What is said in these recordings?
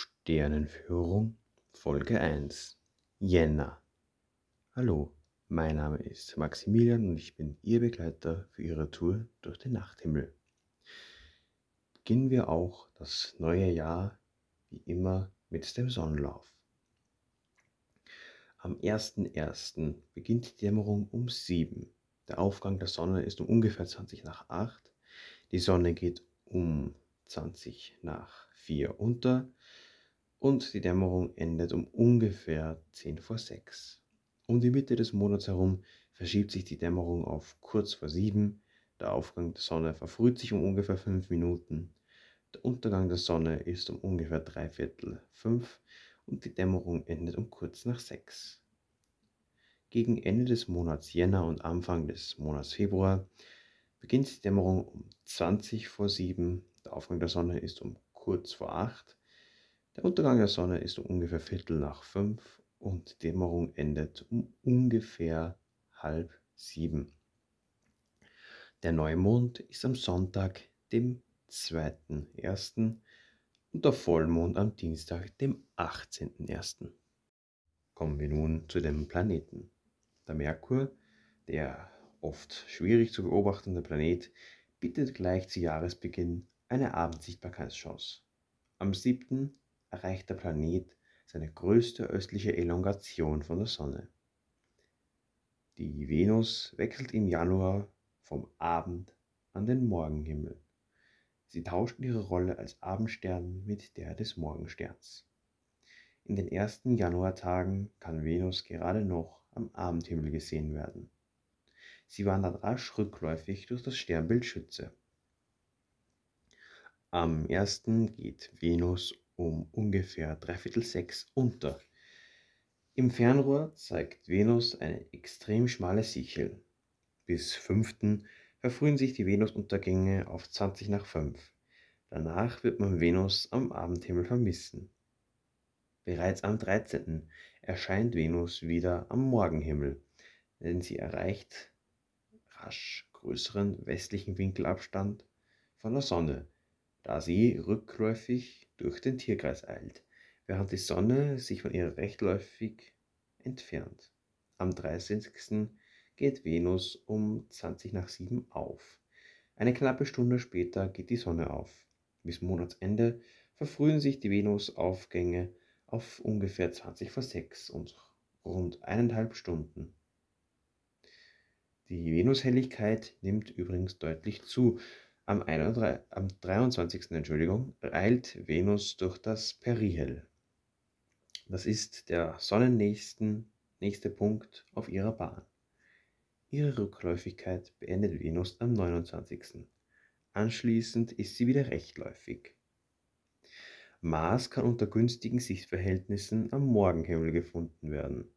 Sternenführung Folge 1 Jänner Hallo, mein Name ist Maximilian und ich bin Ihr Begleiter für Ihre Tour durch den Nachthimmel. Beginnen wir auch das neue Jahr wie immer mit dem Sonnenlauf. Am 1.1. beginnt die Dämmerung um 7. Der Aufgang der Sonne ist um ungefähr 20 nach 8. Die Sonne geht um 20 nach 4 unter und die Dämmerung endet um ungefähr 10 vor 6. Um die Mitte des Monats herum verschiebt sich die Dämmerung auf kurz vor 7. Der Aufgang der Sonne verfrüht sich um ungefähr 5 Minuten. Der Untergang der Sonne ist um ungefähr drei Viertel 5 und die Dämmerung endet um kurz nach 6. Gegen Ende des Monats Jänner und Anfang des Monats Februar beginnt die Dämmerung um 20 vor 7. Der Aufgang der Sonne ist um kurz vor 8 der Untergang der Sonne ist um ungefähr Viertel nach fünf und die Dämmerung endet um ungefähr halb sieben. Der Neumond ist am Sonntag, dem 2.1. und der Vollmond am Dienstag, dem 18.1. Kommen wir nun zu den Planeten. Der Merkur, der oft schwierig zu beobachtende Planet, bietet gleich zu Jahresbeginn eine Abendsichtbarkeitschance. Am 7 erreicht der Planet seine größte östliche Elongation von der Sonne. Die Venus wechselt im Januar vom Abend an den Morgenhimmel. Sie tauscht ihre Rolle als Abendstern mit der des Morgensterns. In den ersten Januartagen kann Venus gerade noch am Abendhimmel gesehen werden. Sie wandert rasch rückläufig durch das Sternbild Schütze. Am 1. geht Venus um ungefähr dreiviertel sechs unter. Im Fernrohr zeigt Venus eine extrem schmale Sichel. Bis 5. verfrühen sich die Venusuntergänge auf 20 nach 5. Danach wird man Venus am Abendhimmel vermissen. Bereits am 13. erscheint Venus wieder am Morgenhimmel, denn sie erreicht rasch größeren westlichen Winkelabstand von der Sonne, da sie rückläufig durch den Tierkreis eilt, während die Sonne sich von ihr rechtläufig entfernt. Am 30. geht Venus um 20 nach 7 auf. Eine knappe Stunde später geht die Sonne auf. Bis Monatsende verfrühen sich die Venusaufgänge auf ungefähr 20 vor 6 und rund eineinhalb Stunden. Die Venushelligkeit nimmt übrigens deutlich zu am, 31, am 23. Entschuldigung, eilt Venus durch das Perihel. Das ist der sonnennächste nächste Punkt auf ihrer Bahn. Ihre Rückläufigkeit beendet Venus am 29. Anschließend ist sie wieder rechtläufig. Mars kann unter günstigen Sichtverhältnissen am Morgenhimmel gefunden werden.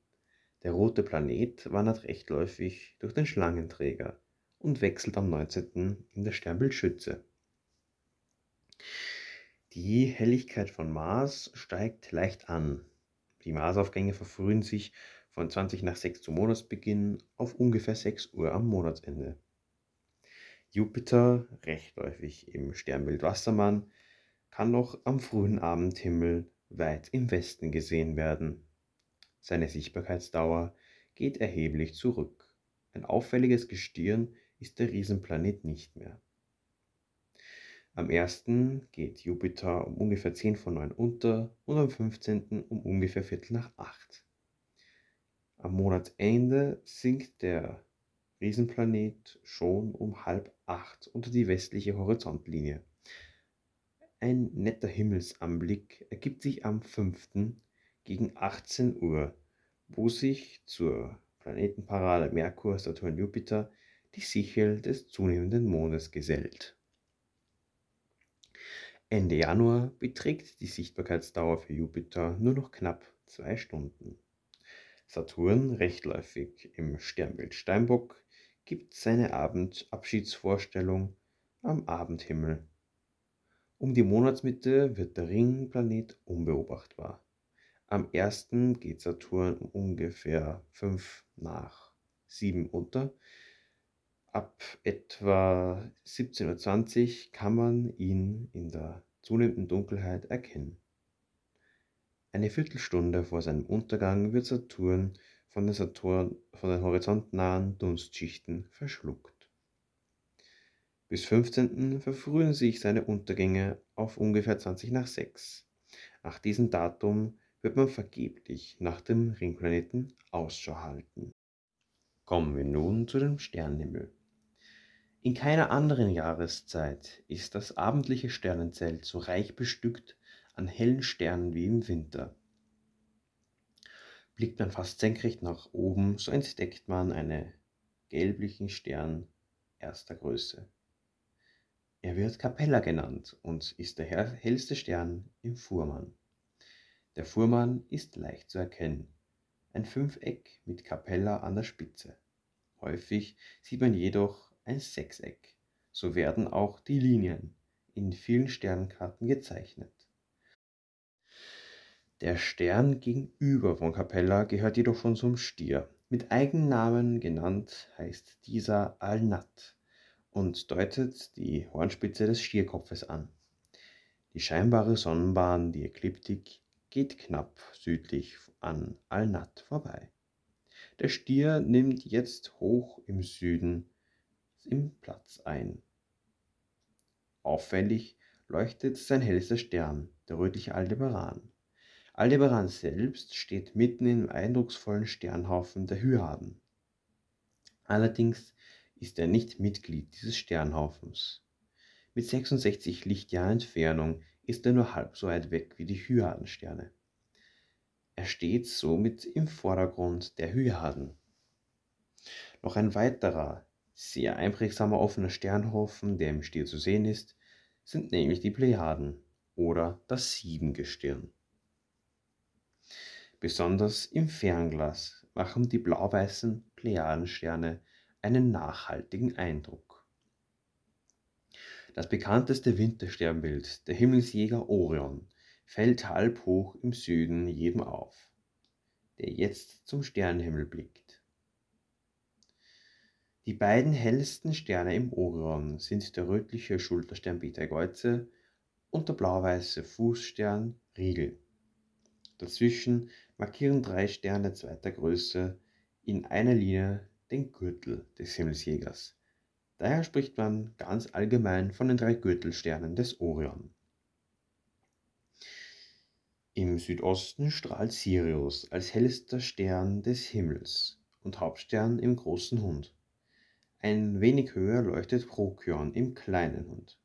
Der rote Planet wandert rechtläufig durch den Schlangenträger und wechselt am 19. in das Sternbild Schütze. Die Helligkeit von Mars steigt leicht an. Die Marsaufgänge verfrühen sich von 20 nach 6 zum Monatsbeginn auf ungefähr 6 Uhr am Monatsende. Jupiter, rechtläufig im Sternbild Wassermann, kann noch am frühen Abendhimmel weit im Westen gesehen werden. Seine Sichtbarkeitsdauer geht erheblich zurück. Ein auffälliges Gestirn ist der Riesenplanet nicht mehr. Am 1. geht Jupiter um ungefähr 10 vor 9 unter und am 15. um ungefähr Viertel nach 8. Am Monatsende sinkt der Riesenplanet schon um halb 8 unter die westliche Horizontlinie. Ein netter Himmelsanblick ergibt sich am 5. gegen 18 Uhr, wo sich zur Planetenparade Merkur, Saturn, Jupiter die Sichel des zunehmenden Mondes gesellt. Ende Januar beträgt die Sichtbarkeitsdauer für Jupiter nur noch knapp zwei Stunden. Saturn, rechtläufig im Sternbild Steinbock, gibt seine Abendabschiedsvorstellung am Abendhimmel. Um die Monatsmitte wird der Ringplanet unbeobachtbar. Am 1. geht Saturn um ungefähr 5 nach 7 unter, Ab etwa 17.20 Uhr kann man ihn in der zunehmenden Dunkelheit erkennen. Eine Viertelstunde vor seinem Untergang wird Saturn von den, Saturn, von den horizontnahen Dunstschichten verschluckt. Bis 15. verfrühen sich seine Untergänge auf ungefähr 20 nach 6. Nach diesem Datum wird man vergeblich nach dem Ringplaneten Ausschau halten. Kommen wir nun zu dem Sternenhimmel. In keiner anderen Jahreszeit ist das abendliche Sternenzelt so reich bestückt an hellen Sternen wie im Winter. Blickt man fast senkrecht nach oben, so entdeckt man einen gelblichen Stern erster Größe. Er wird Capella genannt und ist der hellste Stern im Fuhrmann. Der Fuhrmann ist leicht zu erkennen. Ein Fünfeck mit Capella an der Spitze. Häufig sieht man jedoch ein Sechseck. So werden auch die Linien in vielen Sternkarten gezeichnet. Der Stern gegenüber von Capella gehört jedoch schon zum Stier. Mit Eigennamen genannt heißt dieser Alnat und deutet die Hornspitze des Stierkopfes an. Die scheinbare Sonnenbahn, die Ekliptik, geht knapp südlich an Alnat vorbei. Der Stier nimmt jetzt hoch im Süden im Platz ein. Auffällig leuchtet sein hellster Stern, der rötliche Aldebaran. Aldebaran selbst steht mitten im eindrucksvollen Sternhaufen der Hyaden. Allerdings ist er nicht Mitglied dieses Sternhaufens. Mit 66 Lichtjahren Entfernung ist er nur halb so weit weg wie die Hyadensterne. Er steht somit im Vordergrund der Hyaden. Noch ein weiterer, sehr einprägsamer offener Sternhaufen, der im Stier zu sehen ist, sind nämlich die Plejaden oder das Siebengestirn. Besonders im Fernglas machen die blau-weißen Plejadensterne einen nachhaltigen Eindruck. Das bekannteste Wintersternbild, der Himmelsjäger Orion, fällt halb hoch im Süden jedem auf, der jetzt zum Sternenhimmel blickt. Die beiden hellsten Sterne im Orion sind der rötliche Schulterstern Betelgeuse und der blau-weiße Fußstern Riegel. Dazwischen markieren drei Sterne zweiter Größe in einer Linie den Gürtel des Himmelsjägers. Daher spricht man ganz allgemein von den drei Gürtelsternen des Orion. Im Südosten strahlt Sirius als hellster Stern des Himmels und Hauptstern im großen Hund. Ein wenig höher leuchtet Prokyon im kleinen Hund.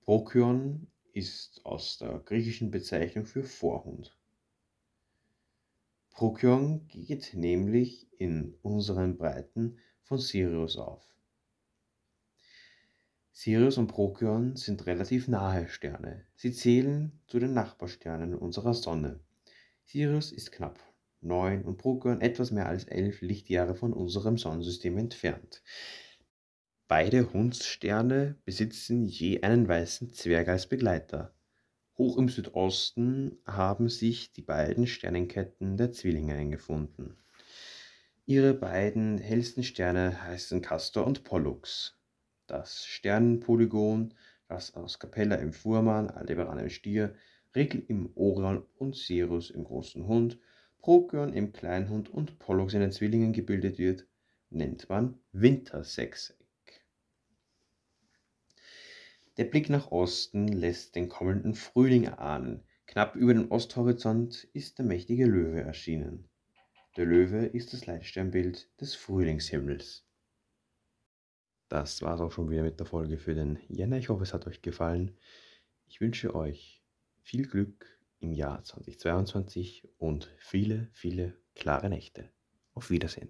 Prokyon ist aus der griechischen Bezeichnung für Vorhund. Prokyon geht nämlich in unseren Breiten von Sirius auf. Sirius und Prokyon sind relativ nahe Sterne. Sie zählen zu den Nachbarsternen unserer Sonne. Sirius ist knapp 9 und Prokyon etwas mehr als 11 Lichtjahre von unserem Sonnensystem entfernt. Beide Hundssterne besitzen je einen weißen Zwerg als Begleiter. Hoch im Südosten haben sich die beiden Sternenketten der Zwillinge eingefunden. Ihre beiden hellsten Sterne heißen Castor und Pollux. Das Sternenpolygon, das aus Capella im Fuhrmann, Aldebaran im Stier, Regel im Orion und Sirius im großen Hund, Procyon im Kleinhund und Pollux in den Zwillingen gebildet wird, nennt man Wintersechseck. Der Blick nach Osten lässt den kommenden Frühling erahnen. Knapp über dem Osthorizont ist der mächtige Löwe erschienen. Der Löwe ist das Leitsternbild des Frühlingshimmels. Das war es auch schon wieder mit der Folge für den Jänner. Ich hoffe, es hat euch gefallen. Ich wünsche euch viel Glück im Jahr 2022 und viele, viele klare Nächte. Auf Wiedersehen.